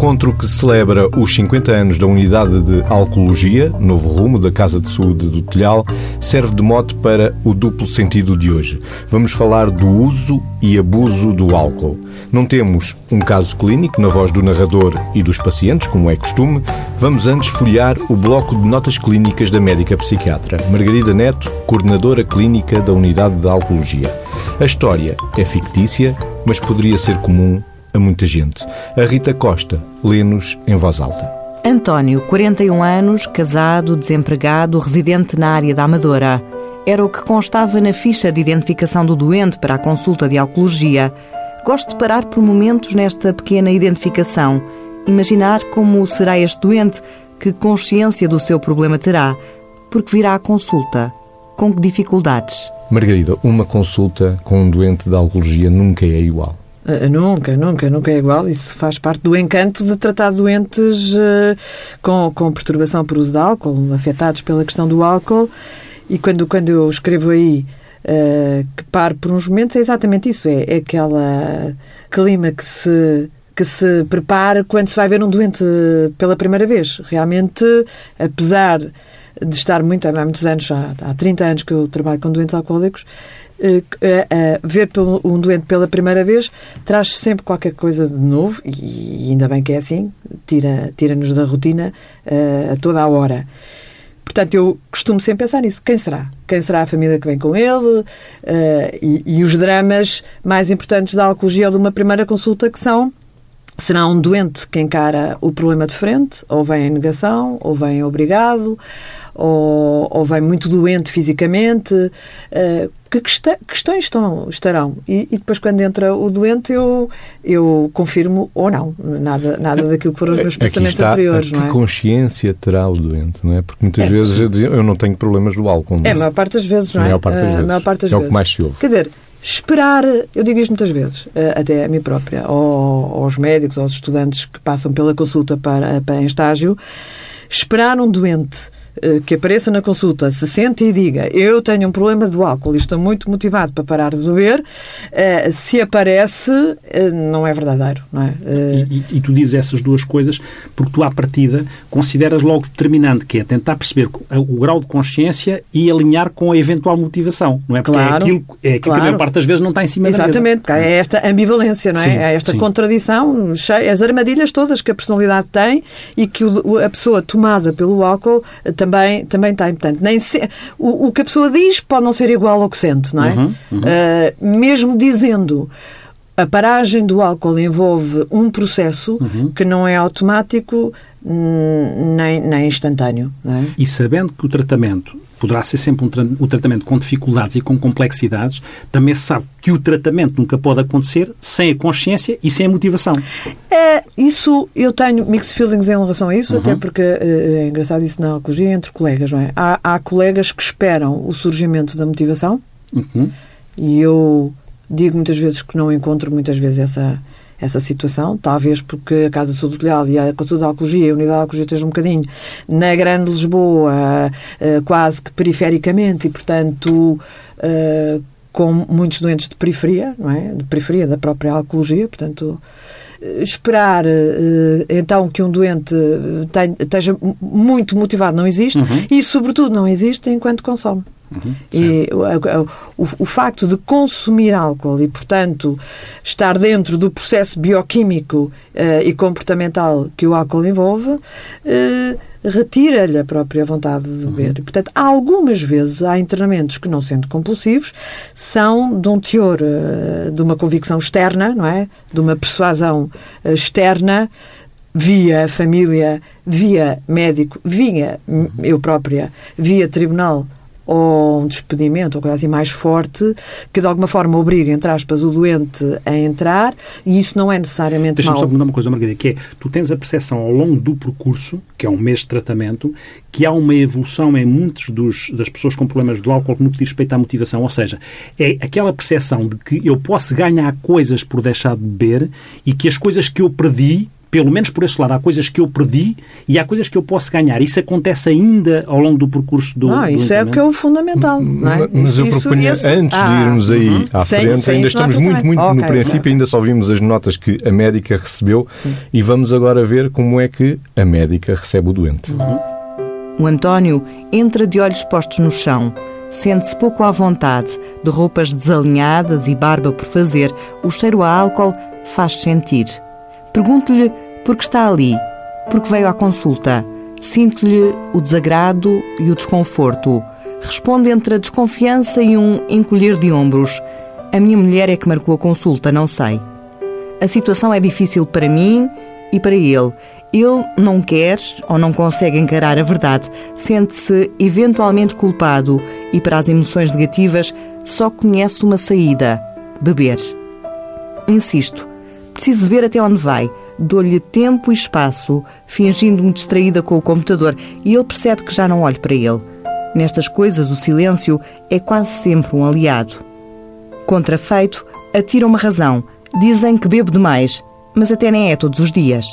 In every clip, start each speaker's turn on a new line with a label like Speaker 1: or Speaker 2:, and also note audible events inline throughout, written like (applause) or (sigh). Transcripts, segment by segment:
Speaker 1: encontro que celebra os 50 anos da Unidade de Alcoologia, novo rumo da Casa de Saúde do Telhal, serve de mote para o duplo sentido de hoje. Vamos falar do uso e abuso do álcool. Não temos um caso clínico na voz do narrador e dos pacientes, como é costume. Vamos antes folhear o bloco de notas clínicas da médica psiquiatra, Margarida Neto, coordenadora clínica da Unidade de Alcoologia. A história é fictícia, mas poderia ser comum a muita gente. A Rita Costa lê-nos em voz alta.
Speaker 2: António, 41 anos, casado, desempregado, residente na área da Amadora. Era o que constava na ficha de identificação do doente para a consulta de alcoologia. Gosto de parar por momentos nesta pequena identificação, imaginar como será este doente, que consciência do seu problema terá, porque virá à consulta. Com que dificuldades?
Speaker 1: Margarida, uma consulta com um doente de alcoologia nunca é igual.
Speaker 3: Uh, nunca, nunca, nunca é igual. Isso faz parte do encanto de tratar doentes uh, com, com perturbação por uso de álcool, afetados pela questão do álcool. E quando, quando eu escrevo aí uh, que paro por uns momentos, é exatamente isso. É, é aquela clima que se que se prepara quando se vai ver um doente pela primeira vez. Realmente, apesar de estar muito, há muitos anos, já há 30 anos que eu trabalho com doentes alcoólicos, ver pelo, um doente pela primeira vez traz sempre qualquer coisa de novo e, ainda bem que é assim, tira-nos tira da rotina uh, a toda a hora. Portanto, eu costumo sempre pensar nisso. Quem será? Quem será a família que vem com ele? E, e, os dramas mais importantes da alcoologia de uma primeira consulta que são será um doente que encara o problema de frente, ou vem em negação, ou vem obrigado, ou, ou vem muito doente fisicamente. Uh, que questões estão, estarão? E, e, depois, quando entra o doente, eu, eu confirmo ou não. Nada, nada daquilo que foram os meus pensamentos
Speaker 1: está,
Speaker 3: anteriores.
Speaker 1: Que
Speaker 3: não é?
Speaker 1: consciência terá o doente, não é? Porque muitas é, vezes eu, eu não tenho problemas do álcool.
Speaker 3: É, a maior parte das vezes, não é? A
Speaker 1: maior parte das vezes.
Speaker 3: parte das
Speaker 1: é
Speaker 3: vezes.
Speaker 1: o que mais se ouve.
Speaker 3: Quer dizer, esperar, eu digo isto muitas vezes, eh, até a mim própria, ou aos médicos, aos estudantes que passam pela consulta para, para em estágio, esperar um doente que apareça na consulta, se sente e diga eu tenho um problema do álcool e estou muito motivado para parar de beber, eh, se aparece, eh, não é verdadeiro. Não é?
Speaker 4: E, e, tu dizes essas duas coisas porque tu, à partida, consideras logo determinante, que é tentar perceber o grau de consciência e alinhar com a eventual motivação, não é? Porque
Speaker 3: claro,
Speaker 4: é aquilo, é aquilo
Speaker 3: claro.
Speaker 4: que a maior parte das vezes não está em cima
Speaker 3: Exatamente,
Speaker 4: da mesa.
Speaker 3: Exatamente, é esta ambivalência, não é?
Speaker 4: Sim,
Speaker 3: é esta
Speaker 4: sim.
Speaker 3: contradição, as armadilhas todas que a personalidade tem e que a pessoa tomada pelo álcool também, também tem. Portanto, nem se, o, o, que a pessoa diz pode não ser igual ao que sente, não é?
Speaker 4: Uhum, uhum.
Speaker 3: Uh, mesmo dizendo a paragem do álcool envolve um processo
Speaker 4: uhum.
Speaker 3: que não é automático nem, nem instantâneo. É?
Speaker 4: E sabendo que o tratamento poderá ser sempre um, tra um, tratamento com dificuldades e com complexidades, também se sabe que o tratamento nunca pode acontecer sem a consciência e sem a motivação.
Speaker 3: É, isso, eu tenho mixed feelings em relação a isso, uhum. até porque é engraçado isso na oncologia entre colegas, não é? Há, há colegas que esperam o surgimento da motivação
Speaker 4: uhum.
Speaker 3: e eu digo muitas vezes que não encontro muitas vezes essa essa situação, talvez porque a Casa Sul do Telhado e a Consulta de Alcologia, a Unidade de Alcologia esteja um bocadinho na Grande Lisboa, eh, quase que perifericamente, e portanto eh, com muitos doentes de periferia, não é? De periferia da própria alcologia, portanto eh, esperar então que um doente tenha, esteja muito motivado não existe
Speaker 4: uhum.
Speaker 3: e sobretudo não existe enquanto consome.
Speaker 4: Uhum,
Speaker 3: e o, o, o, facto de consumir álcool e, portanto, estar dentro do processo bioquímico uh, e comportamental que o álcool envolve, uh, retira-lhe a própria vontade de beber. Uhum. E, portanto, algumas vezes há internamentos que, não sendo compulsivos, são de um teor, uh, de uma convicção externa, não é? De uma persuasão externa via família, via médico, via eu própria, via tribunal ou um despedimento ou coisa assim mais forte que de alguma forma obriga, entre aspas, o doente a entrar e isso não é necessariamente
Speaker 4: Deixa-me só perguntar uma coisa, Margarida, que é, tu tens a percepção ao longo do percurso, que é um mês de tratamento, que há uma evolução em muitos dos, das pessoas com problemas do álcool no que diz respeito à motivação, ou seja, é aquela percepção de que eu posso ganhar coisas por deixar de beber e que as coisas que eu perdi pelo menos por esse lado, há coisas que eu perdi e há coisas que eu posso ganhar. Isso acontece ainda ao longo do percurso do.
Speaker 3: Não, isso
Speaker 4: do
Speaker 3: é o que é o fundamental. Não é?
Speaker 1: Mas
Speaker 3: isso,
Speaker 1: eu propunha,
Speaker 3: isso,
Speaker 1: antes
Speaker 3: ah,
Speaker 1: de irmos aí
Speaker 3: uhum.
Speaker 1: à
Speaker 3: sem,
Speaker 1: frente,
Speaker 3: sem
Speaker 1: ainda estamos muito,
Speaker 3: também.
Speaker 1: muito no
Speaker 3: Ok,
Speaker 1: princípio,
Speaker 3: ok.
Speaker 1: ainda só vimos as notas que a médica recebeu e vamos agora ver como é que a médica recebe o doente.
Speaker 2: O António entra de olhos postos no chão. Sente-se pouco à vontade, de roupas desalinhadas e barba por fazer. O cheiro a álcool faz sentir. Pergunto-lhe por que está ali, porque veio à consulta. Sinto-lhe o desagrado e o desconforto. Responde entre a desconfiança e um encolher de ombros. A minha mulher é que marcou a consulta, não sei. A situação é difícil para mim e para ele. Ele não quer ou não consegue encarar a verdade, sente-se eventualmente culpado e, para as emoções negativas, só conhece uma saída: beber. Insisto, preciso ver até onde vai. Dou-lhe tempo e espaço, fingindo-me distraída com o computador, e ele percebe que já não olho para ele. Nestas coisas, o silêncio é quase sempre um aliado. Contrafeito, atiram uma razão. Dizem que bebo demais, mas até nem é todos os dias.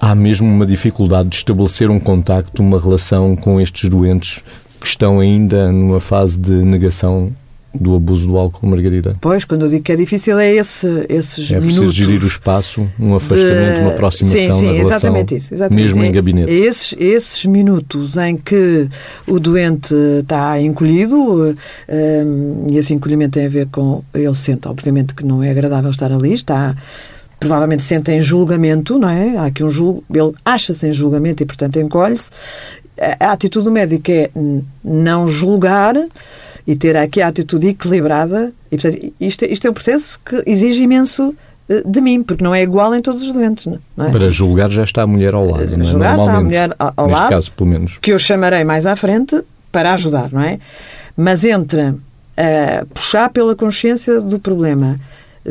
Speaker 1: Há mesmo uma dificuldade de estabelecer um contacto, uma relação com estes doentes que estão ainda numa fase de negação do abuso do álcool, Margarida.
Speaker 3: Pois, quando eu digo que é difícil, é esse, esses
Speaker 1: É preciso
Speaker 3: minutos.
Speaker 1: gerir o espaço, um afastamento, uma aproximação
Speaker 3: sim, sim,
Speaker 1: na relação,
Speaker 3: exatamente isso, exatamente.
Speaker 1: mesmo em
Speaker 3: É-
Speaker 1: gabinete.
Speaker 3: é esses, esses minutos em que o doente está encolhido, eh, e esse encolhimento tem a ver com. Ele sente, obviamente, que não é agradável estar ali, está. Provavelmente sente em julgamento, não é? Há aqui um julgo, ele acha-se em julgamento e, portanto, encolhe-se. A atitude do médico é não julgar e ter aqui a atitude equilibrada. E, portanto, isto, é- isto é um processo que exige imenso eh, de mim, porque não é igual em todos os doentes. Não é?
Speaker 1: Para julgar já está a mulher ao lado, não é?
Speaker 3: Julgar está a mulher ao- lado.
Speaker 1: caso, pelo menos.
Speaker 3: que eu chamarei mais à frente para ajudar, não é? Mas entre eh, puxar pela consciência do problema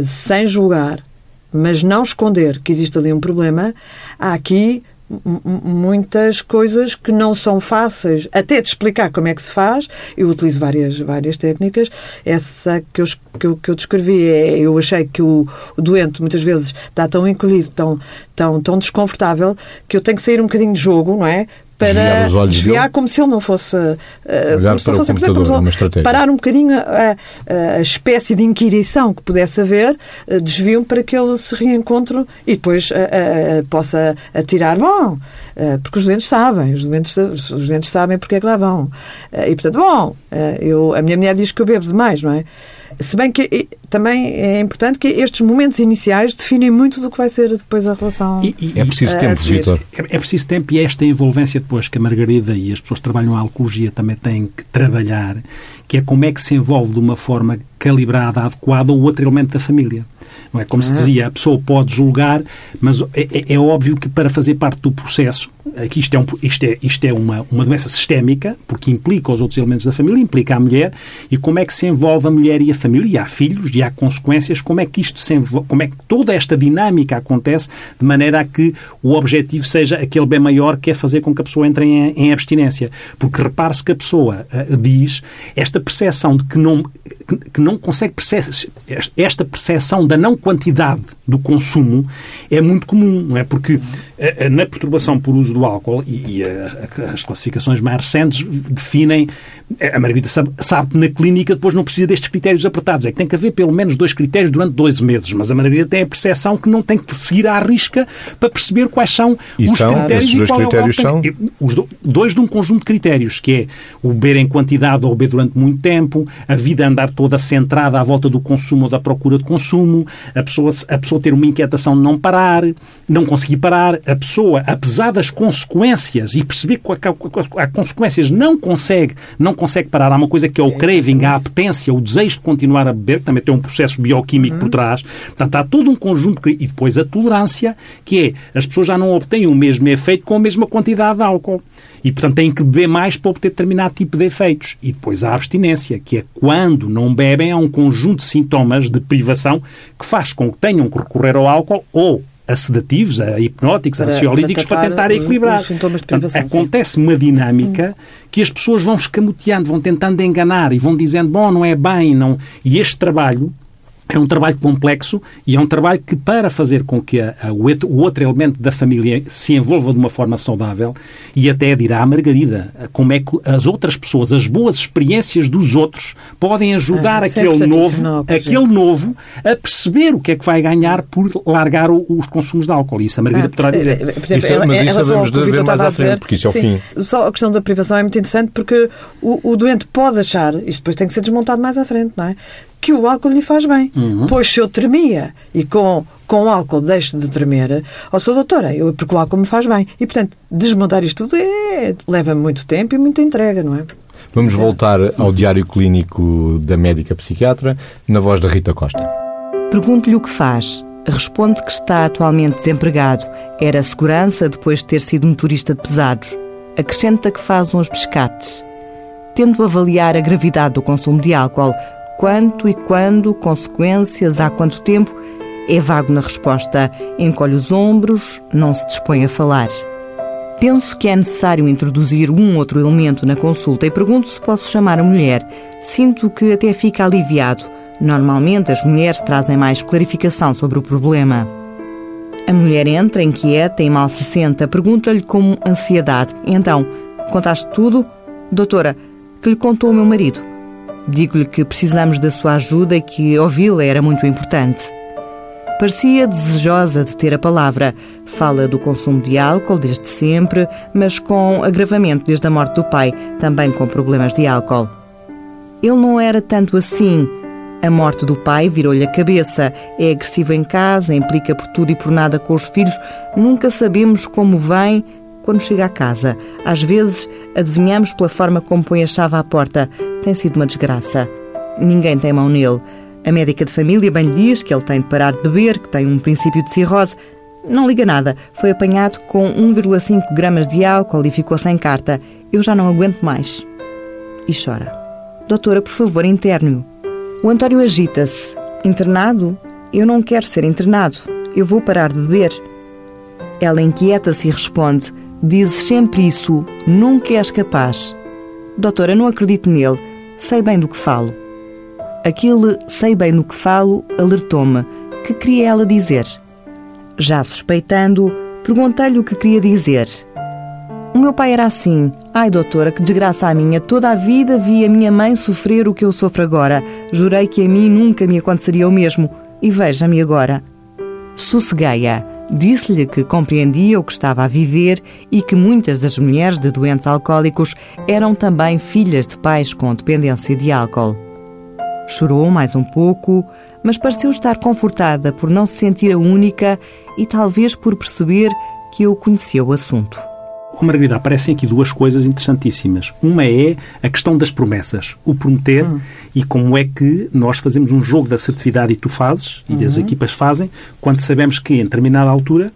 Speaker 3: sem julgar, mas não esconder que existe ali um problema, há aqui muitas coisas que não são fáceis até de explicar como é que se faz. Eu utilizo várias, várias técnicas. Essa que eu, que eu, que eu descrevi, é, eu achei que o, o doente muitas vezes está tão encolhido, tão, tão, tão desconfortável, que eu tenho que sair um bocadinho de jogo, não é? Para desviar como se ele não fosse.
Speaker 1: Olhar
Speaker 3: como se não fosse se
Speaker 1: é.
Speaker 3: Parar um bocadinho a, a- espécie de inquirição que pudesse haver, eh, desvio para que ele se reencontre e depois eh, possa atirar. Bom, porque os doentes sabem, os doentes, os doentes sabem porque é que lá vão. Eh, E portanto, bom, eh, eu, a minha mulher diz que eu bebo demais, não é? Se bem que eh, também é importante que estes momentos iniciais definem muito do que vai ser depois a relação.
Speaker 4: E- e-
Speaker 1: É preciso tempo. Vitor.
Speaker 4: É, é preciso tempo e esta envolvência depois que a Margarida e as pessoas que trabalham a alcologia também têm que trabalhar, que é como é que se envolve de uma forma calibrada, adequada, o outro elemento da família. Não é? Como se dizia, a pessoa pode julgar, mas é, é- é óbvio que para fazer parte do processo, aqui isto é, um- isto é, isto é uma, uma doença sistémica, porque implica os outros elementos da família, implica a mulher, e como é que se envolve a mulher e a família, e há filhos, e há consequências, como é que isto se envolve, como é que toda esta dinâmica acontece, de maneira a que o objetivo seja aquele bem maior que é fazer com que a pessoa entre em, em abstinência. Porque repare-se que a pessoa ah, diz esta percepção de que não, que, não consegue perceber, esta percepção da não quantidade do consumo é muito comum, não é? Porque na perturbação por uso do álcool, e, e a- a- as classificações mais recentes definem, a Margarida sabe, sabe que na clínica depois não precisa destes critérios apertados, é que tem que haver pelo menos dois critérios durante 12 meses, mas a Margarida tem a percepção que não tem que seguir à risca para perceber quais são
Speaker 1: E
Speaker 4: os
Speaker 1: são?
Speaker 4: critérios e
Speaker 1: dois
Speaker 4: qual é o
Speaker 1: critérios
Speaker 4: álcool que tem. Os do- dois de um conjunto de critérios, que é o beber em quantidade ou beber durante muito tempo, a vida andar toda centrada à volta do consumo ou da procura de consumo, a pessoa, a pessoa ter uma inquietação de não parar, não conseguir parar, a pessoa, apesar das consequências e perceber que há consequências, não consegue, não consegue parar. Há uma coisa que é o craving, a apetência, o desejo de continuar a beber, que também tem um processo bioquímico por trás. Portanto, há todo um conjunto. E depois a tolerância, que é as pessoas já não obtêm o mesmo efeito com a mesma quantidade de álcool. E, portanto, têm que beber mais para obter determinado tipo de efeitos. E depois a abstinência, que é quando não bebem, há um conjunto de sintomas de privação que faz com que tenham que recorrer ao álcool ou a sedativos, a hipnóticos, a
Speaker 3: Para-
Speaker 4: ansiolíticos,
Speaker 3: para
Speaker 4: tentar
Speaker 3: os-
Speaker 4: equilibrar.
Speaker 3: os de
Speaker 4: Portanto,
Speaker 3: sim.
Speaker 4: acontece uma dinâmica que as pessoas vão escamoteando, vão tentando enganar e vão dizendo, bom, não é bem, não. E este trabalho é um trabalho complexo e é um trabalho que, para fazer com que a, a, o outro elemento da família se envolva de uma forma saudável, e até dirá a Margarida, como é que as outras pessoas, as boas experiências dos outros, podem ajudar
Speaker 3: Ah, é
Speaker 4: aquele, novo, aquele novo a perceber o que é que vai ganhar por largar o- os consumos de álcool. E isso a Margarida poderá dizer.
Speaker 3: Por exemplo,
Speaker 1: Isso é- mas
Speaker 3: em
Speaker 1: isso
Speaker 3: o
Speaker 1: de ver mais à frente,
Speaker 3: dizer,
Speaker 1: porque isso é o
Speaker 3: sim,
Speaker 1: fim.
Speaker 3: Só a questão da privação é muito interessante porque o, o doente pode achar, isto depois tem que ser desmontado mais à frente, não é? Que o álcool lhe faz bem.
Speaker 1: Uhum.
Speaker 3: Pois se eu tremia e com, com o álcool deixo de tremer, ó sou doutora, eu, porque o álcool me faz bem. E portanto, desmontar isto tudo é, leva muito tempo e muita entrega, não é?
Speaker 1: Vamos voltar ao diário clínico da médica psiquiatra, na voz da Rita Costa.
Speaker 2: Pergunto-lhe o que faz. Responde que está atualmente desempregado. Era segurança depois de ter sido motorista de pesados. Acrescenta que faz uns pescates. Tento avaliar a gravidade do consumo de álcool. Quanto e quando, consequências, há quanto tempo? É vago na resposta. Encolhe os ombros, não se dispõe a falar. Penso que é necessário introduzir um outro elemento na consulta e pergunto se posso chamar a mulher. Sinto que até fica aliviado. Normalmente as mulheres trazem mais clarificação sobre o problema. A mulher entra, inquieta e mal se senta. Pergunta-lhe com ansiedade. Então, contaste tudo? Doutora, que lhe contou o meu marido? Digo-lhe que precisamos da sua ajuda e que ouvi-la era muito importante. Parecia desejosa de ter a palavra. Fala do consumo de álcool desde sempre, mas com agravamento desde a morte do pai, também com problemas de álcool. Ele não era tanto assim. A morte do pai virou-lhe a cabeça. É agressivo em casa, implica por tudo e por nada com os filhos. Nunca sabemos como vem quando chega a casa. Às vezes adivinhamos pela forma como põe a chave à porta. Tem sido uma desgraça. Ninguém tem mão nele. A médica de família bem lhe diz que ele tem de parar de beber, que tem um princípio de cirrose. Não liga nada. Foi apanhado com 1,5 gramas de álcool e ficou sem carta. Eu já não aguento mais. E chora. Doutora, por favor, interne-o. O António agita-se. Internado? Eu não quero ser internado. Eu vou parar de beber. Ela inquieta-se e responde: Dizes sempre isso, nunca és capaz. Doutora, não acredito nele. Sei bem do que falo. Aquele sei bem do que falo alertou-me. Que queria ela dizer? Já suspeitando, perguntei-lhe o que queria dizer. O meu pai era assim. Ai, doutora, que desgraça a minha. Toda a vida vi a minha mãe sofrer o que eu sofro agora. Jurei que a mim nunca me aconteceria o mesmo. E veja-me agora. Sosseguei-a. Disse-lhe que compreendia o que estava a viver e que muitas das mulheres de doentes alcoólicos eram também filhas de pais com dependência de álcool. Chorou mais um pouco, mas pareceu estar confortada por não se sentir a única e talvez por perceber que eu conhecia o assunto.
Speaker 4: Oh, Margarida, aparecem aqui duas coisas interessantíssimas. Uma é a questão das promessas, o prometer e como é que nós fazemos um jogo da assertividade e tu fazes, e as equipas fazem, quando sabemos que em determinada altura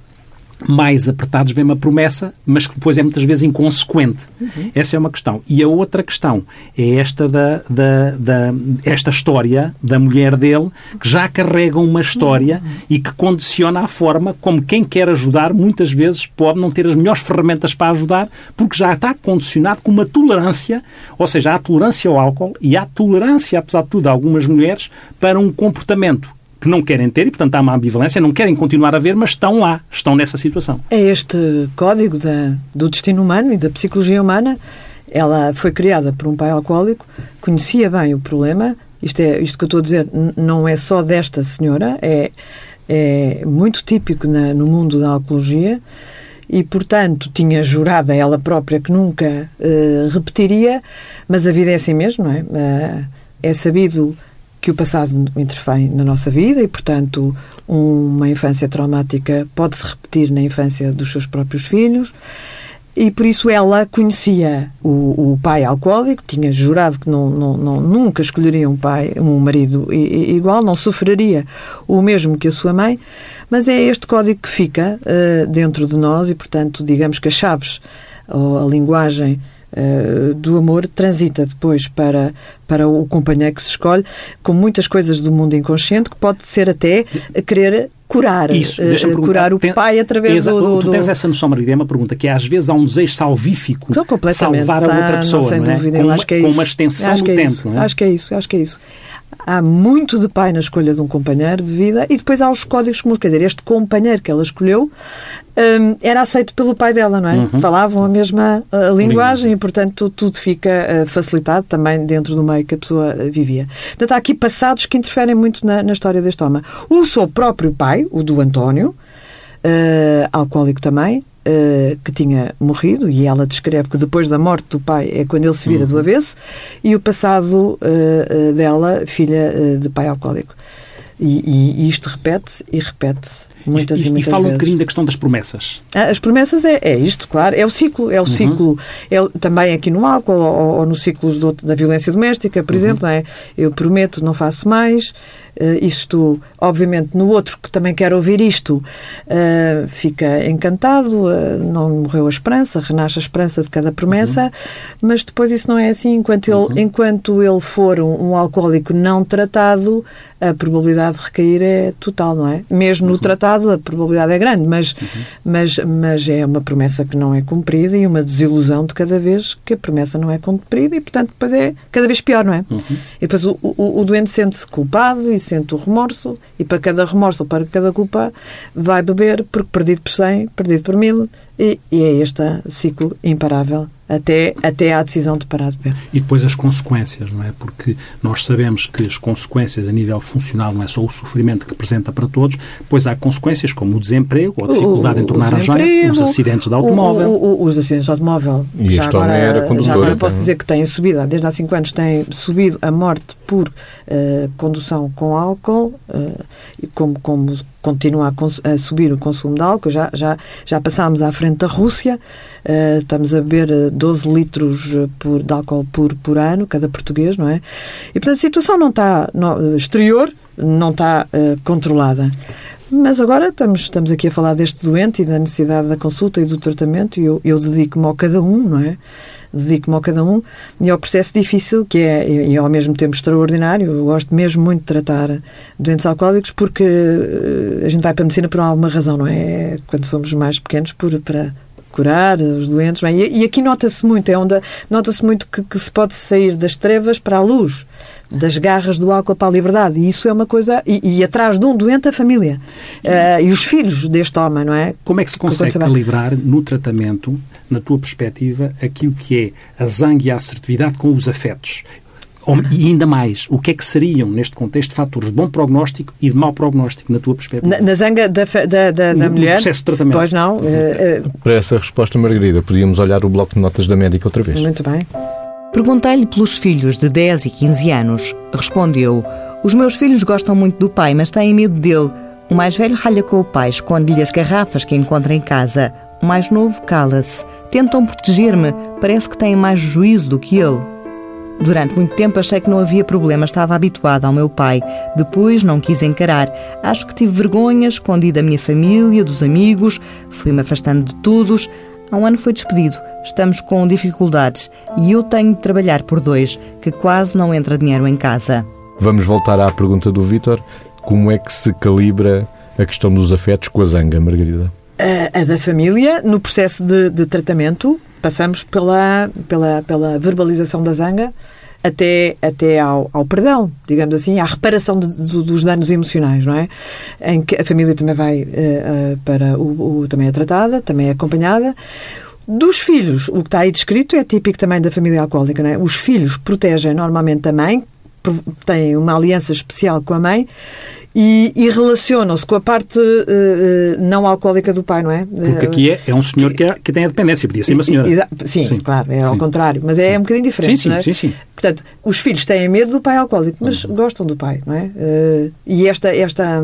Speaker 4: mais apertados vem uma promessa, mas que depois é muitas vezes inconsequente. Essa é uma questão. E a outra questão é esta da, da, da- esta história da mulher dele, que já carrega uma história e que condiciona a forma como quem quer ajudar muitas vezes pode não ter as melhores ferramentas para ajudar, porque já está condicionado com uma tolerância, ou seja, há tolerância ao álcool e há tolerância, apesar de tudo, de algumas mulheres para um comportamento que não querem ter e, portanto, há uma ambivalência, não querem continuar a ver, mas estão lá, estão nessa situação.
Speaker 3: É este código da- do destino humano e da psicologia humana. Ela foi criada por um pai alcoólico, conhecia bem o problema. Isto, é, isto que eu estou a dizer não é só desta senhora, é, é muito típico na- no mundo da alcoologia e, portanto, tinha jurado a ela própria que nunca eh, repetiria, mas a vida é assim mesmo, não é? Eh, é sabido que o passado interfere na nossa vida e, portanto, uma infância traumática pode-se repetir na infância dos seus próprios filhos. E por isso ela conhecia o, o pai alcoólico, tinha jurado que não, não, não- nunca escolheria um pai, um marido igual, não sofreria o mesmo que a sua mãe, mas é este código que fica eh, dentro de nós e, portanto, digamos que as chaves ou a linguagem eh, do amor transita depois para, para o companheiro que se escolhe, com muitas coisas do mundo inconsciente que pode ser até a querer curar,
Speaker 4: Isso, perguntar.
Speaker 3: curar o
Speaker 4: Tem-
Speaker 3: pai através do, do,
Speaker 4: Tu tens essa noção, Margarida, é uma pergunta que às vezes há um desejo salvífico de salvar a outra pessoa,
Speaker 3: sem
Speaker 4: não é?
Speaker 3: dúvida,
Speaker 4: com, uma,
Speaker 3: é
Speaker 4: com uma extensão
Speaker 3: acho é
Speaker 4: tempo, não é?
Speaker 3: Acho que é isso, acho que é isso. Há muito de pai na escolha de um companheiro de vida e depois há os códigos comuns. Quer dizer, este companheiro que ela escolheu um, era aceito pelo pai dela, não é?
Speaker 4: Uhum.
Speaker 3: Falavam a mesma uh, linguagem e, portanto, tudo fica uh, facilitado também dentro do meio que a pessoa uh, vivia. Portanto, há aqui passados que interferem muito na, na história deste homem. O seu próprio pai, o do António, uh, alcoólico também, uh, que tinha morrido, e ela descreve que depois da morte do pai é quando ele se vira
Speaker 4: Uhum.
Speaker 3: do avesso, e o passado uh, dela, filha de pai alcoólico. E, e- e isto repete e repete muitas e,
Speaker 4: e, e
Speaker 3: muitas
Speaker 4: fala um
Speaker 3: vezes.
Speaker 4: bocadinho da questão das promessas.
Speaker 3: Ah, As promessas é, é isto, claro, é o ciclo, é o ciclo, é também aqui no álcool ou, ou nos ciclos do- da violência doméstica, por exemplo, não é? eu prometo, não faço mais, isto, obviamente, no outro que também quer ouvir isto, eh, fica encantado, eh, não morreu a esperança, renasce a esperança de cada promessa, mas depois isso não é assim, enquanto ele, enquanto ele for um, um alcoólico não tratado, a probabilidade de recair é total, não é? Mesmo no tratado a probabilidade é grande, mas, mas, mas é uma promessa que não é cumprida e uma desilusão de cada vez que a promessa não é cumprida e, portanto, depois é cada vez pior, não é? E depois o, o, o doente sente-se culpado e sente o remorso e para cada remorso ou para cada culpa vai beber porque perdido por 100, perdido por mil e, e é este ciclo imparável até, até à decisão de parar de beber.
Speaker 4: E depois as consequências, não é? Porque nós sabemos que as consequências a nível funcional não é só o sofrimento que representa para todos, pois há consequências como o desemprego, ou a dificuldade
Speaker 3: O-
Speaker 4: em tornar a
Speaker 3: desemprego,
Speaker 4: os acidentes de automóvel.
Speaker 3: o- o- os acidentes de automóvel.
Speaker 1: E
Speaker 3: já agora,
Speaker 1: era
Speaker 3: já agora
Speaker 1: então.
Speaker 3: posso dizer que têm subido, desde há 5 anos, têm subido a morte por eh, condução com álcool, e como, como continua a, a subir o consumo de álcool. Já, já, já passámos à frente da Rússia, eh, estamos a beber eh, 12 litros eh, por, de álcool por, por ano, cada português, não é? E, portanto, a situação não está no, exterior, não está eh, controlada. Mas agora estamos, estamos aqui a falar deste doente e da necessidade da consulta e do tratamento e eu, eu dedico-me ao cada um, não é? Dedico-me ao cada um e ao processo difícil que é, e, ao mesmo tempo extraordinário. Eu gosto mesmo muito de tratar doentes alcoólicos porque eh, a gente vai para a medicina por alguma razão, não é? Quando somos mais pequenos, por, para curar os doentes. é? E, e aqui nota-se muito, é onde nota-se muito que, que se pode sair das trevas para a luz, das garras do álcool para a liberdade. E isso é uma coisa. E, e atrás de um doente, a família. Eh, e os filhos deste homem, não é?
Speaker 4: Como é que se consegue
Speaker 3: conta bem.
Speaker 4: calibrar no tratamento, na tua perspectiva, aquilo que é a zanga e a assertividade com os afetos? E ainda mais, o que é que seriam, neste contexto, fatores de bom prognóstico e de mau prognóstico, na tua perspectiva?
Speaker 3: Na, na zanga da, da, da, da
Speaker 4: No- no
Speaker 3: mulher.
Speaker 4: processo de tratamento.
Speaker 3: Pois não. eh,
Speaker 1: Para essa resposta, Margarida, podíamos olhar o bloco de notas da médica outra vez.
Speaker 3: muito bem.
Speaker 2: Perguntei-lhe pelos filhos de 10 e 15 anos. Respondeu: Os meus filhos gostam muito do pai, mas têm medo dele. O mais velho ralha com o pai, esconde-lhe as garrafas que encontra em casa. O mais novo cala-se. Tentam proteger-me, parece que têm mais juízo do que ele. Durante muito tempo achei que não havia problema, estava habituada ao meu pai. Depois não quis encarar. Acho que tive vergonha, escondi da minha família, dos amigos, fui-me afastando de todos. Há um ano foi despedido. Estamos com dificuldades e eu tenho de trabalhar por dois, que quase não entra dinheiro em casa.
Speaker 1: Vamos voltar à pergunta do Vítor. Como é que se calibra a questão dos afetos com a zanga, Margarida?
Speaker 3: A, a da família, no processo de, de tratamento, passamos pela, pela, pela verbalização da zanga até, até ao, ao perdão, digamos assim, à reparação de- de- dos danos emocionais, não é? Em que a família também vai eh, eh, para o, o- também é tratada, também é acompanhada. Dos filhos, o que está aí descrito é típico também da família alcoólica, não é? Os filhos protegem normalmente a mãe, têm uma aliança especial com a mãe e, e relacionam-se com a parte eh, eh, não alcoólica do pai, não é?
Speaker 4: Porque aqui é, é um senhor que, é- que tem a dependência, podia ser uma senhora.
Speaker 3: Sim,
Speaker 4: Sim.
Speaker 3: claro, é ao
Speaker 4: Sim.
Speaker 3: contrário, mas é
Speaker 4: Sim.
Speaker 3: um bocadinho diferente.
Speaker 4: Sim, sim,
Speaker 3: não é?
Speaker 4: sim, sim.
Speaker 3: Portanto, os filhos têm medo do pai alcoólico, mas
Speaker 4: Uhum.
Speaker 3: gostam do pai, não é? Eh, e esta, esta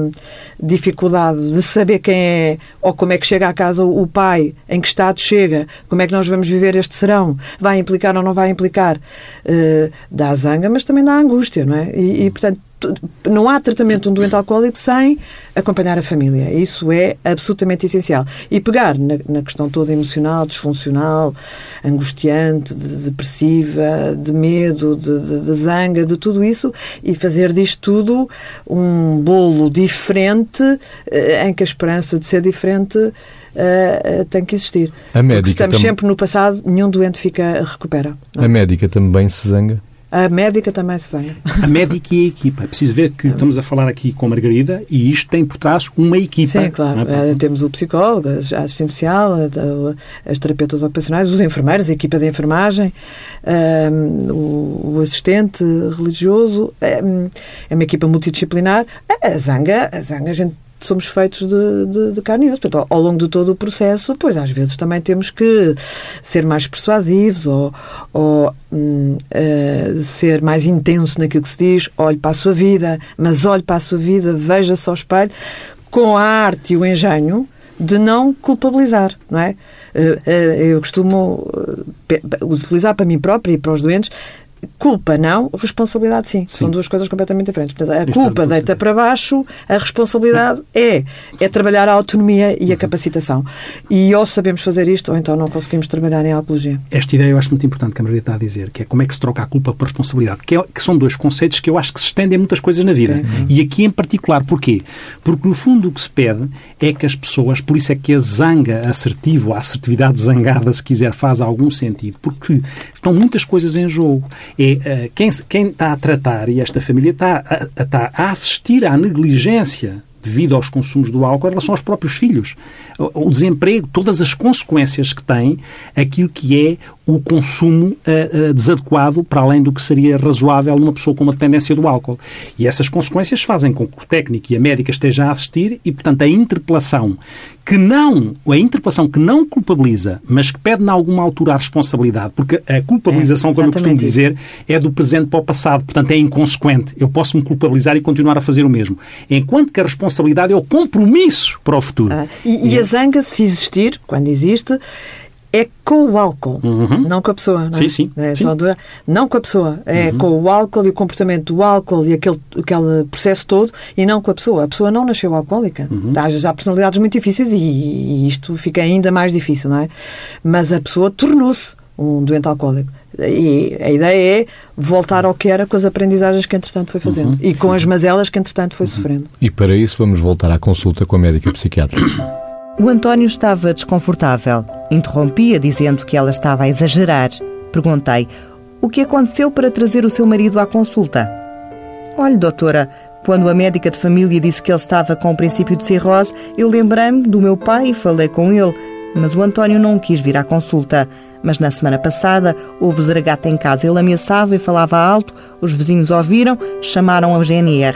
Speaker 3: dificuldade de saber quem é ou como é que chega à casa o pai, em que estado chega, como é que nós vamos viver este serão, vai implicar ou não vai implicar, eh, dá zanga, mas também dá angústia, não é? E, e, portanto, não há tratamento de um doente alcoólico sem acompanhar a família. Isso é absolutamente essencial. E pegar na, na questão toda emocional, disfuncional, angustiante, de- depressiva, de medo, de, de- de zanga, de tudo isso e fazer disto tudo um bolo diferente eh, em que a esperança de ser diferente eh, eh, tem que existir.
Speaker 1: A médica
Speaker 3: Porque se estamos
Speaker 1: tam-
Speaker 3: sempre no passado, nenhum doente fica recupera. não é?
Speaker 1: A médica também se zanga?
Speaker 3: A médica também se zanga.
Speaker 4: A médica e a equipa. É preciso ver que estamos a falar aqui com a Margarida e isto tem por trás uma equipa.
Speaker 3: Sim, claro. É? temos o psicólogo, a assistente social, as terapeutas ocupacionais, os enfermeiros, a equipa de enfermagem, um, o, assistente religioso. É, é uma equipa multidisciplinar. A zanga, a zanga a gente somos feitos de, de, de carne e osso. Portanto, ao longo de todo o processo, pois às vezes também temos que ser mais persuasivos ou, ou uh, ser mais intenso naquilo que se diz. Olhe para a sua vida, mas olhe para a sua vida, veja-se ao espelho, com a arte e o engenho de não culpabilizar, não é? Eh, eh, eu costumo utilizar para mim própria e para os doentes Culpa não, responsabilidade sim. sim. São duas coisas completamente diferentes. Portanto, a culpa deita para baixo, a responsabilidade é, é trabalhar a autonomia e a capacitação. E ou sabemos fazer isto, ou então não conseguimos trabalhar em apologia.
Speaker 4: Esta ideia eu acho muito importante que a Maria está a dizer, que é como é que se troca a culpa por responsabilidade, que, é, que são dois conceitos que eu acho que se estendem a muitas coisas na vida. Sim. E aqui em particular, porquê? Porque no fundo o que se pede é que as pessoas, por isso é que a zanga assertiva, a assertividade (laughs) zangada, se quiser, faz algum sentido, porque estão muitas coisas em jogo é quem, quem está a tratar, e esta família está a, está a assistir à negligência devido aos consumos do álcool em relação aos próprios filhos. O desemprego, todas as consequências que tem aquilo que é o consumo uh, uh, desadequado para além do que seria razoável numa pessoa com uma dependência do álcool. E essas consequências fazem com que o técnico e a médica estejam a assistir e, portanto, a interpelação que não, a interpelação que não culpabiliza, mas que pede, em alguma altura, a responsabilidade, porque a culpabilização, é, como eu costumo isso. dizer, é do presente para o passado, portanto é inconsequente. Eu posso me culpabilizar e continuar a fazer o mesmo. Enquanto que a responsabilidade é o compromisso para o futuro. Ah,
Speaker 3: e, e, a zanga, se existir, quando existe, é com o álcool, uhum. não com a pessoa. Não é?
Speaker 4: Sim, sim.
Speaker 3: É
Speaker 4: sim.
Speaker 3: De, não com a pessoa. É uhum. com o álcool e o comportamento do álcool e aquele, aquele processo todo e não com a pessoa. A pessoa não nasceu alcoólica. Uhum. Há personalidades muito difíceis e, e isto fica ainda mais difícil, não é? Mas a pessoa tornou-se um doente alcoólico. E a ideia é voltar ao que era com as aprendizagens que, entretanto, foi fazendo uhum. e com as mazelas que, entretanto, foi uhum. sofrendo.
Speaker 1: E para isso vamos voltar à consulta com a médica psiquiatra.
Speaker 2: O António estava desconfortável. Interrompia, dizendo que ela estava a exagerar. Perguntei: o que aconteceu para trazer o seu marido à consulta? Olhe, doutora, quando a médica de família disse que ele estava com o princípio de cirrose, eu lembrei-me do meu pai e falei com ele. Mas o António não quis vir à consulta. Mas na semana passada houve zaragata em casa. Ele ameaçava e falava alto, os vizinhos ouviram, chamaram ao GNR.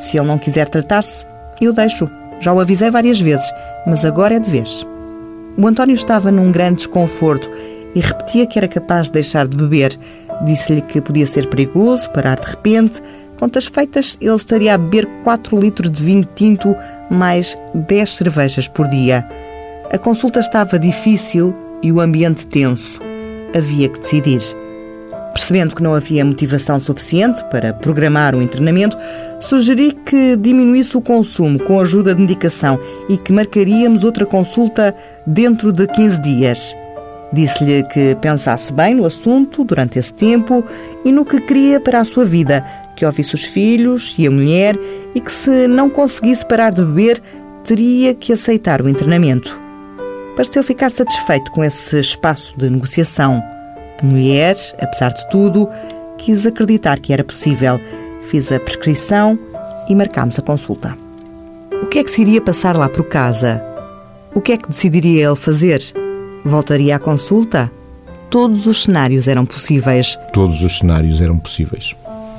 Speaker 2: Se ele não quiser tratar-se, eu deixo. Já o avisei várias vezes, mas agora é de vez. O António estava num grande desconforto e repetia que era capaz de deixar de beber. Disse-lhe que podia ser perigoso, parar de repente. Contas feitas, ele estaria a beber 4 litros de vinho tinto mais 10 cervejas por dia. A consulta estava difícil e o ambiente tenso. Havia que decidir. Percebendo que não havia motivação suficiente para programar o internamento, sugeri que diminuísse o consumo com a ajuda de medicação e que marcaríamos outra consulta dentro de 15 dias. Disse-lhe que pensasse bem no assunto durante esse tempo e no que queria para a sua vida, que ouvisse os filhos e a mulher e que, se não conseguisse parar de beber, teria que aceitar o internamento. Pareceu ficar satisfeito com esse espaço de negociação. A mulher, apesar de tudo, quis acreditar que era possível. Fiz a prescrição e marcámos a consulta. O que é que se iria passar lá por casa? O que é que decidiria ele fazer? Voltaria à consulta? Todos os cenários eram possíveis.
Speaker 1: Todos os cenários eram possíveis.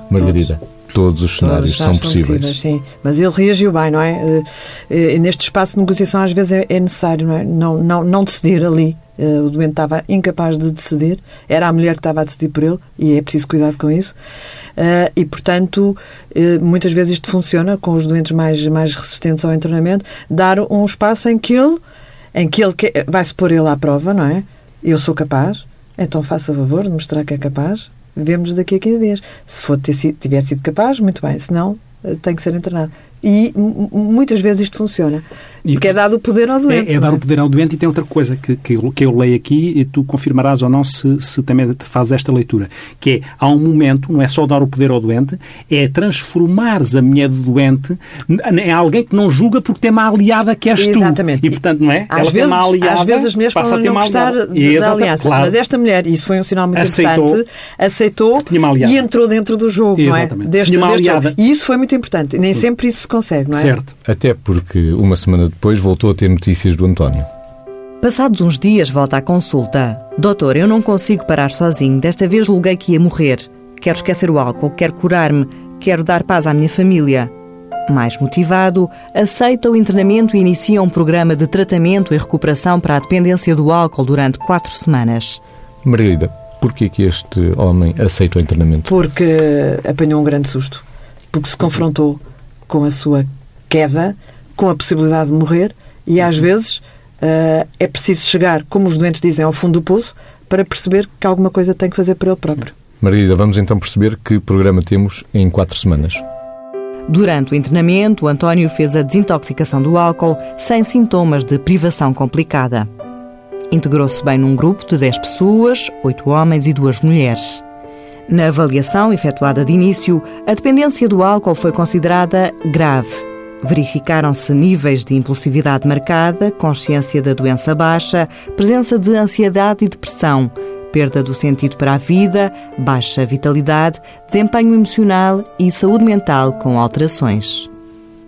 Speaker 1: Margarida. Todos. Todos os cenários Todos são, possíveis. possíveis.
Speaker 3: Sim, mas ele reagiu bem, não é? Eh, eh, neste espaço de negociação, às vezes é, é necessário não, é? não, não, não decidir ali. Eh, o doente estava incapaz de decidir, era a mulher que estava a decidir por ele, e é preciso cuidado com isso. E, portanto, muitas vezes isto funciona com os doentes mais, mais resistentes ao internamento, dar um espaço em que ele, em que ele vai-se pôr ele à prova, não é? Eu sou capaz, então faça favor de mostrar que é capaz, vemos daqui a 15 dias. Se for tiver sido capaz, muito bem, se não, eh, tem que ser internado. E muitas vezes isto funciona. Porque é dado o poder ao doente.
Speaker 4: É, é dar o poder ao doente e tem outra coisa que, que, eu, que eu leio aqui e tu confirmarás ou não se, se também te fazes esta leitura, que é, há um momento, não é só dar o poder ao doente, é transformares a mulher do doente em alguém que não julga porque tem uma aliada que és
Speaker 3: tu. Exatamente.
Speaker 4: E, portanto, não é?
Speaker 3: Às Ela vezes, tem uma aliada, às vezes as mulheres passa a ter não gostar da aliança. Claro. Mas esta mulher, e isso foi um sinal muito aceitou, importante, aceitou e entrou dentro do jogo,
Speaker 4: Exatamente.
Speaker 3: não é? Deste,
Speaker 4: tinha uma aliada.
Speaker 3: E isso foi muito importante. Nem Sim. sempre isso se consegue, não é?
Speaker 4: Certo.
Speaker 1: Até porque uma semana depois voltou a ter notícias do António.
Speaker 2: Passados uns dias, volta à consulta. Doutor, eu não consigo parar sozinho. Desta vez julguei que ia morrer. Quero esquecer o álcool, quero curar-me, quero dar paz à minha família. Mais motivado, aceita o internamento e inicia um programa de tratamento e recuperação para a dependência do álcool durante quatro semanas.
Speaker 1: Margarida, porquê que este homem aceita o internamento?
Speaker 3: Porque apanhou um grande susto. Porque se confrontou com a sua queda, com a possibilidade de morrer e às vezes uh, é preciso chegar, como os doentes dizem, ao fundo do poço para perceber que alguma coisa tem que fazer para ele próprio.
Speaker 1: Margarida, vamos então perceber que programa temos em quatro semanas.
Speaker 2: Durante o internamento, António fez a desintoxicação do álcool sem sintomas de privação complicada. Integrou-se bem num grupo de 10 pessoas, 8 homens e 2 mulheres. Na avaliação efetuada de início, a dependência do álcool foi considerada grave Verificaram-se níveis de impulsividade marcada, consciência da doença baixa, presença de ansiedade e depressão, perda do sentido para a vida, baixa vitalidade, desempenho emocional e saúde mental com alterações.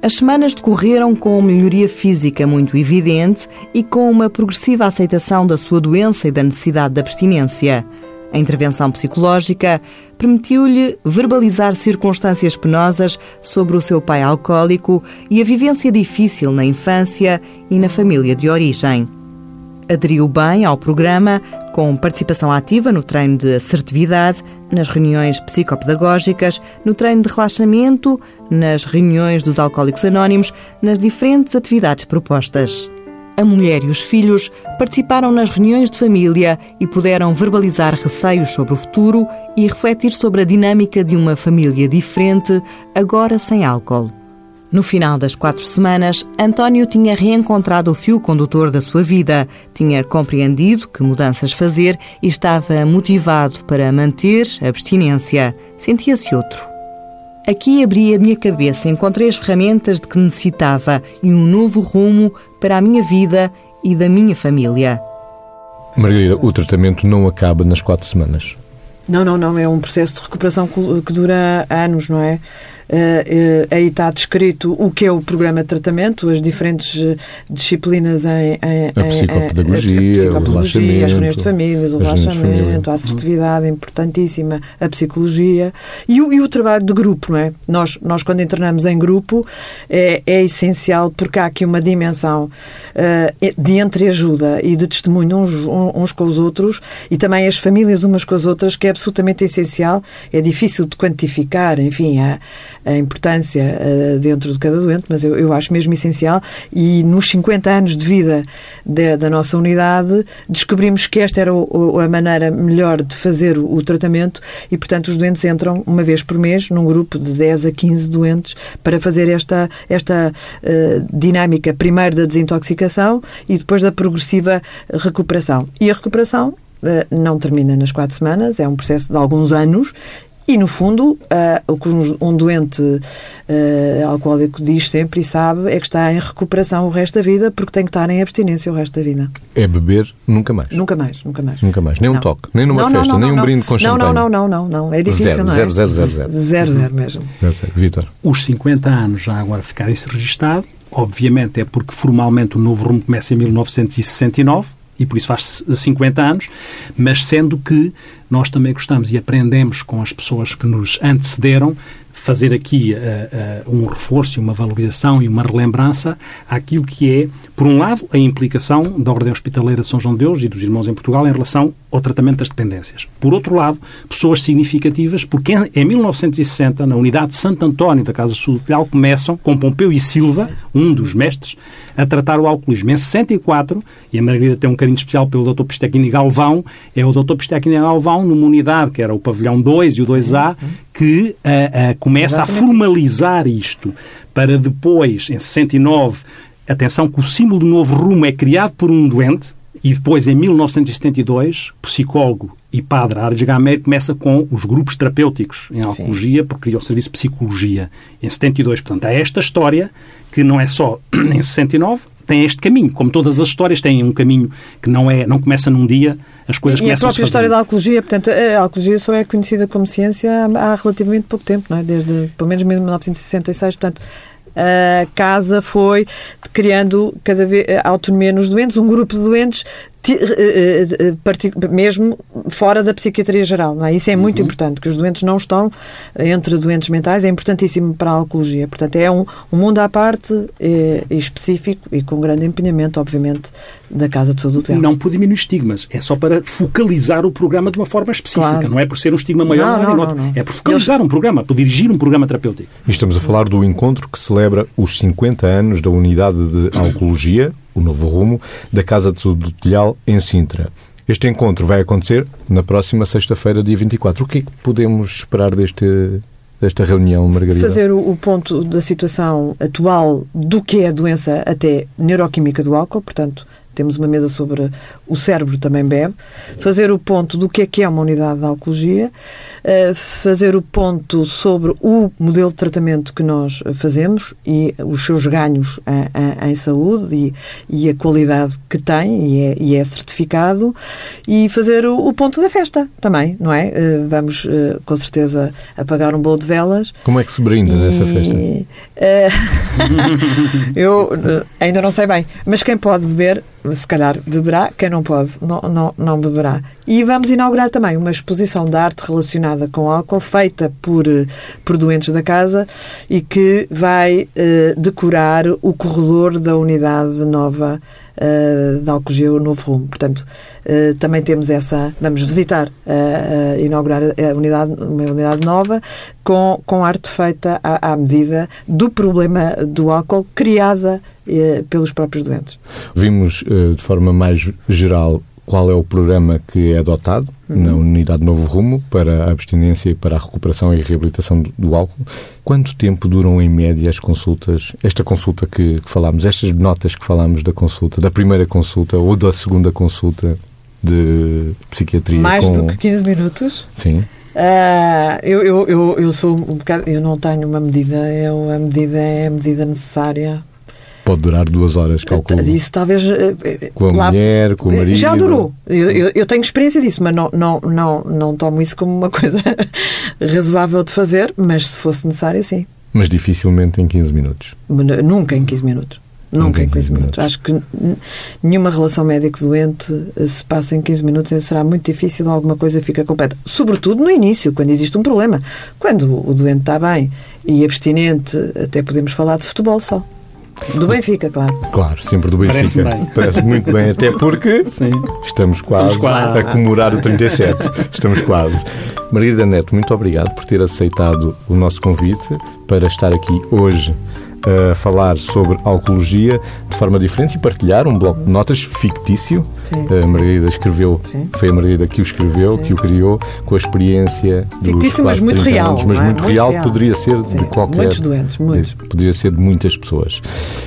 Speaker 2: As semanas decorreram com melhoria física muito evidente e com uma progressiva aceitação da sua doença e da necessidade de abstinência. A intervenção psicológica permitiu-lhe verbalizar circunstâncias penosas sobre o seu pai alcoólico e a vivência difícil na infância e na família de origem. Aderiu bem ao programa, com participação ativa no treino de assertividade, nas reuniões psicopedagógicas, no treino de relaxamento, nas reuniões dos alcoólicos anónimos, nas diferentes atividades propostas a mulher e os filhos participaram nas reuniões de família e puderam verbalizar receios sobre o futuro e refletir sobre a dinâmica de uma família diferente, agora sem álcool. No final das quatro semanas, António tinha reencontrado o fio condutor da sua vida, tinha compreendido que mudanças fazer e estava motivado para manter a abstinência. Sentia-se outro. Aqui abri a minha cabeça, encontrei as ferramentas de que necessitava e um novo rumo para a minha vida e da minha família.
Speaker 1: Margarida, o tratamento não acaba nas quatro semanas.
Speaker 3: Não, não, não. É um processo de recuperação que dura anos, não é? Uh, aí está descrito o que é o programa de tratamento, as diferentes eh, disciplinas em, em
Speaker 1: a psicopedagogia, em, a, a psicopedagogia
Speaker 3: as reuniões de famílias, o relaxamento, a assertividade importantíssima, a psicologia e o, e o, trabalho de grupo, não é? Nós, nós quando internamos em grupo é, é essencial porque há aqui uma dimensão uh, de entreajuda e de testemunho uns, uns com os outros e também as famílias umas com as outras que é absolutamente essencial. É difícil de quantificar, enfim, a, a importância uh, dentro de cada doente, mas eu, eu, acho mesmo essencial. E nos 50 anos de vida de, da nossa unidade, descobrimos que esta era o, o, a maneira melhor de fazer o, o, tratamento e, portanto, os doentes entram uma vez por mês num grupo de 10 a 15 doentes para fazer esta, esta uh, dinâmica, primeiro da desintoxicação e depois da progressiva recuperação. E a recuperação eh, não termina nas quatro semanas, é um processo de alguns anos e, no fundo, uh, o que um doente uh, alcoólico diz sempre e sabe é que está em recuperação o resto da vida porque tem que estar em abstinência o resto da vida.
Speaker 1: É beber nunca mais?
Speaker 3: Nunca mais, nunca mais.
Speaker 1: Nunca mais. Nem
Speaker 3: não.
Speaker 1: um toque, nem numa
Speaker 3: não,
Speaker 1: festa,
Speaker 3: não,
Speaker 1: nem um brinde com champanhe.
Speaker 3: Não, não, não, não, não. É difícil,
Speaker 1: zero,
Speaker 3: não é?
Speaker 1: Zero, zero, zero, zero.
Speaker 3: Zero, zero mesmo.
Speaker 1: Zero, zero. Vitor.
Speaker 4: Os 50 anos já agora ficarem-se registado, obviamente é porque formalmente o novo rumo começa em 1969, e por isso faz 50 anos, mas sendo que nós também gostamos e aprendemos com as pessoas que nos antecederam fazer aqui uh, uh, um reforço, uma valorização e uma relembrança àquilo que é, por um lado, a implicação da Ordem Hospitaleira de São João de Deus e dos Irmãos em Portugal em relação ao tratamento das dependências. Por outro lado, pessoas significativas, porque em, em 1960, na unidade de Santo António da Casa Sul do começam, com Pompeu e Silva, um dos mestres, a tratar o alcoolismo. Em 64, e a Margarida tem um carinho especial pelo Dr. Pistequini Galvão, é o Dr. Pistequini Galvão pavilhão, numa unidade que era o pavilhão 2 e o 2A, que uh, uh, começa Exatamente. a formalizar isto para depois, em 69, atenção que o símbolo do novo rumo é criado por um doente e depois, em 1972, psicólogo e padre Ardes Gameiro começa com os grupos terapêuticos em alcologia, porque criou o serviço de psicologia em 72. Portanto, há esta história que não é só (clears throat) em 69, tem este caminho. Como todas as histórias têm um caminho que não é não começa num dia, as coisas
Speaker 3: e
Speaker 4: começam
Speaker 3: a própria a história da alcologia, portanto, a alcologia só é conhecida como ciência há, relativamente pouco tempo, não é? Desde pelo menos 1966, portanto, a casa foi criando cada vez a autonomia nos doentes, um grupo de doentes mesmo fora da psiquiatria geral. Não é? Isso é muito uhum. importante, que os doentes não estão entre doentes mentais, é importantíssimo para a alcologia. Portanto, é um, um mundo à parte é, específico e com grande empenhamento, obviamente, da Casa de Saúde do
Speaker 4: Não por diminuir estigmas, é só para focalizar o programa de uma forma específica, claro. não é por ser um estigma maior não, não, não, não, é por focalizar Eles... um programa, por dirigir um programa terapêutico.
Speaker 1: E estamos a falar do encontro que celebra os 50 anos da unidade de alcologia, o novo rumo, da Casa do Telhal, em Sintra. Este encontro vai acontecer na próxima sexta-feira, dia 24. O que é que podemos esperar deste, desta reunião, Margarida?
Speaker 3: Fazer o, ponto da situação atual do que é a doença até neuroquímica do álcool, portanto, temos uma mesa sobre o cérebro também bebe, fazer o ponto do que é que é uma unidade de alcoologia, fazer o ponto sobre o modelo de tratamento que nós fazemos e os seus ganhos em saúde e, e a qualidade que tem e é, e é certificado e fazer o, o, ponto da festa também, não é? Eh, vamos eh, com certeza apagar um bolo de velas.
Speaker 1: Como é que se brinda e, nessa festa? (laughs)
Speaker 3: eu ainda não sei bem, mas quem pode beber se calhar beberá, quem não pode não, não, não beberá. E vamos inaugurar também uma exposição de arte relacionada com álcool, feita por, eh, por doentes da casa e que vai uh, decorar o corredor da unidade nova uh, de Alcogeu, Novo Rumo. Portanto, uh, também temos essa. Vamos visitar, uh, inaugurar a unidade, uma unidade nova com, com arte feita à, à medida do problema do álcool criada pelos próprios doentes.
Speaker 1: Vimos de forma mais geral qual é o programa que é adotado uhum. na Unidade Novo Rumo para a abstinência e para a recuperação e reabilitação do, do álcool. Quanto tempo duram em média as consultas? Esta consulta que, que falámos, estas notas que falámos da consulta, da primeira consulta ou da segunda consulta de psiquiatria?
Speaker 3: Mais com... do que 15 minutos?
Speaker 1: Sim.
Speaker 3: Uh, eu, eu, eu, eu, sou um bocado, eu não tenho uma medida, eu, a medida é a medida necessária
Speaker 1: Pode durar duas horas, calculo.
Speaker 3: Isso talvez... Eh,
Speaker 1: eh, com a lá, mulher, com o marido...
Speaker 3: Já durou. Eu, eu, eu, tenho experiência disso, mas não, não, não, não tomo isso como uma (laughs) coisa razoável de fazer, mas se fosse necessário, sim.
Speaker 1: Mas dificilmente em 15 minutos.
Speaker 3: Nunca em 15 minutos. Nunca, Nunca em 15, 15 minutos. minutos. Acho que nenhuma relação médico-doente eh, se passa em 15 minutos será muito difícil, alguma coisa fica completa. Sobretudo no início, quando existe um problema. Quando o doente está bem e abstinente, até podemos falar de futebol só. Do Benfica, claro.
Speaker 1: Claro, sempre do Benfica. Parece bem. Parece muito bem, até porque (laughs) Sim. Estamos, quase estamos quase a comemorar o 37. Estamos quase. Margarida Neto, muito obrigado por ter aceitado o nosso convite para estar aqui hoje a falar sobre alcoologia de forma diferente e partilhar um bloco de notas fictício. Sim, a Margarida escreveu, sim. foi a Margarida que o escreveu, sim. que o criou, com a experiência
Speaker 3: fictício, mas muito real.
Speaker 1: Anos, mas é? muito, muito real, real, poderia ser de qualquer.
Speaker 3: Muitos doentes, muitos.
Speaker 1: De, poderia ser de muitas pessoas.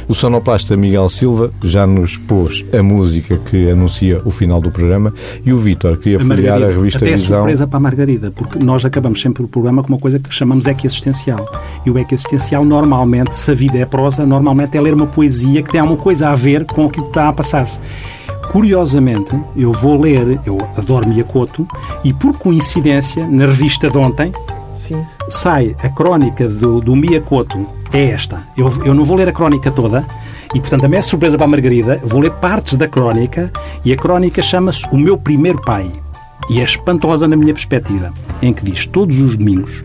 Speaker 1: O sonoplasta Miguel Silva já nos pôs a música que anuncia o final do programa e o Vítor queria folhear a revista
Speaker 4: até
Speaker 1: Visão.
Speaker 4: é surpresa para a Margarida, porque nós acabamos sempre o programa com uma coisa que chamamos equiassistencial. E o equiassistencial normalmente, se vida é prosa, normalmente é ler uma poesia que tem alguma coisa a ver com o que está a passar-se. Curiosamente, eu vou ler, eu adoro Miyakoto, e por coincidência, na revista de ontem, Sim. sai a crónica do, do Miyakoto, é esta. Eu, eu não vou ler a crónica toda, e portanto a minha surpresa para a Margarida, vou ler partes da crónica, e a crónica chama-se O Meu Primeiro Pai. E é espantosa na minha perspectiva, em que diz todos os domingos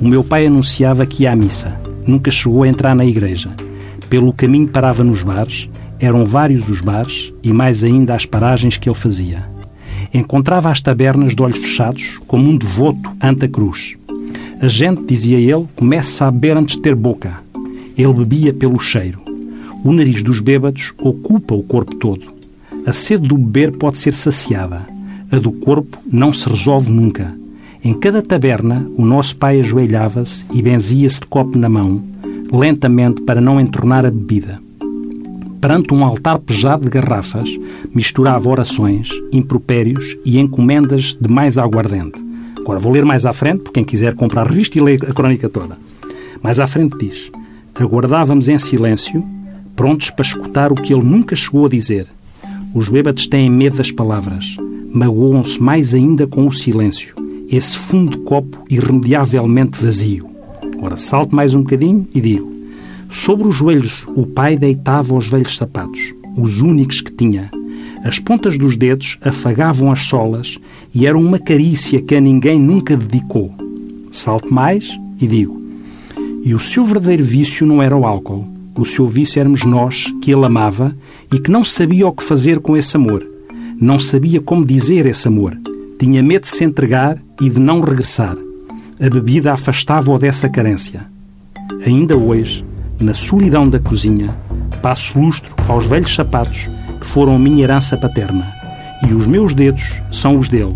Speaker 4: o meu pai anunciava que ia à missa nunca chegou a entrar na igreja. Pelo caminho parava nos bares, eram vários os bares e mais ainda as paragens que ele fazia. Encontrava as tabernas de olhos fechados, como um devoto ante a cruz. A gente, dizia ele, começa a beber antes de ter boca. Ele bebia pelo cheiro. O nariz dos bêbados ocupa o corpo todo. A sede do beber pode ser saciada. a do corpo não se resolve nunca. Em cada taberna, o nosso pai ajoelhava-se e benzia-se de copo na mão, lentamente para não entornar a bebida. Perante um altar pejado de garrafas, misturava orações, impropérios e encomendas de mais aguardente. Agora vou ler mais à frente, por quem quiser comprar a revista e ler a crónica toda. Mais à frente diz: Aguardávamos em silêncio, prontos para escutar o que ele nunca chegou a dizer. Os bêbados têm medo das palavras, magoam-se mais ainda com o silêncio, esse fundo copo irremediavelmente vazio. Agora salto mais um bocadinho e digo: Sobre os joelhos o pai deitava os velhos sapatos, os únicos que tinha. As pontas dos dedos afagavam as solas e eram uma carícia que a ninguém nunca dedicou. Salto mais e digo: E o seu verdadeiro vício não era o álcool. O seu vício éramos nós, que ele amava e que não sabia o que fazer com esse amor. Não sabia como dizer esse amor. Tinha medo de se entregar e de não regressar. A bebida afastava-o dessa carência. Ainda hoje, na solidão da cozinha, passo lustro aos velhos sapatos que foram minha herança paterna. E os meus dedos são os dele,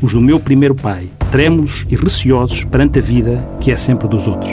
Speaker 4: os do meu primeiro pai, trêmulos e receosos perante a vida que é sempre dos outros.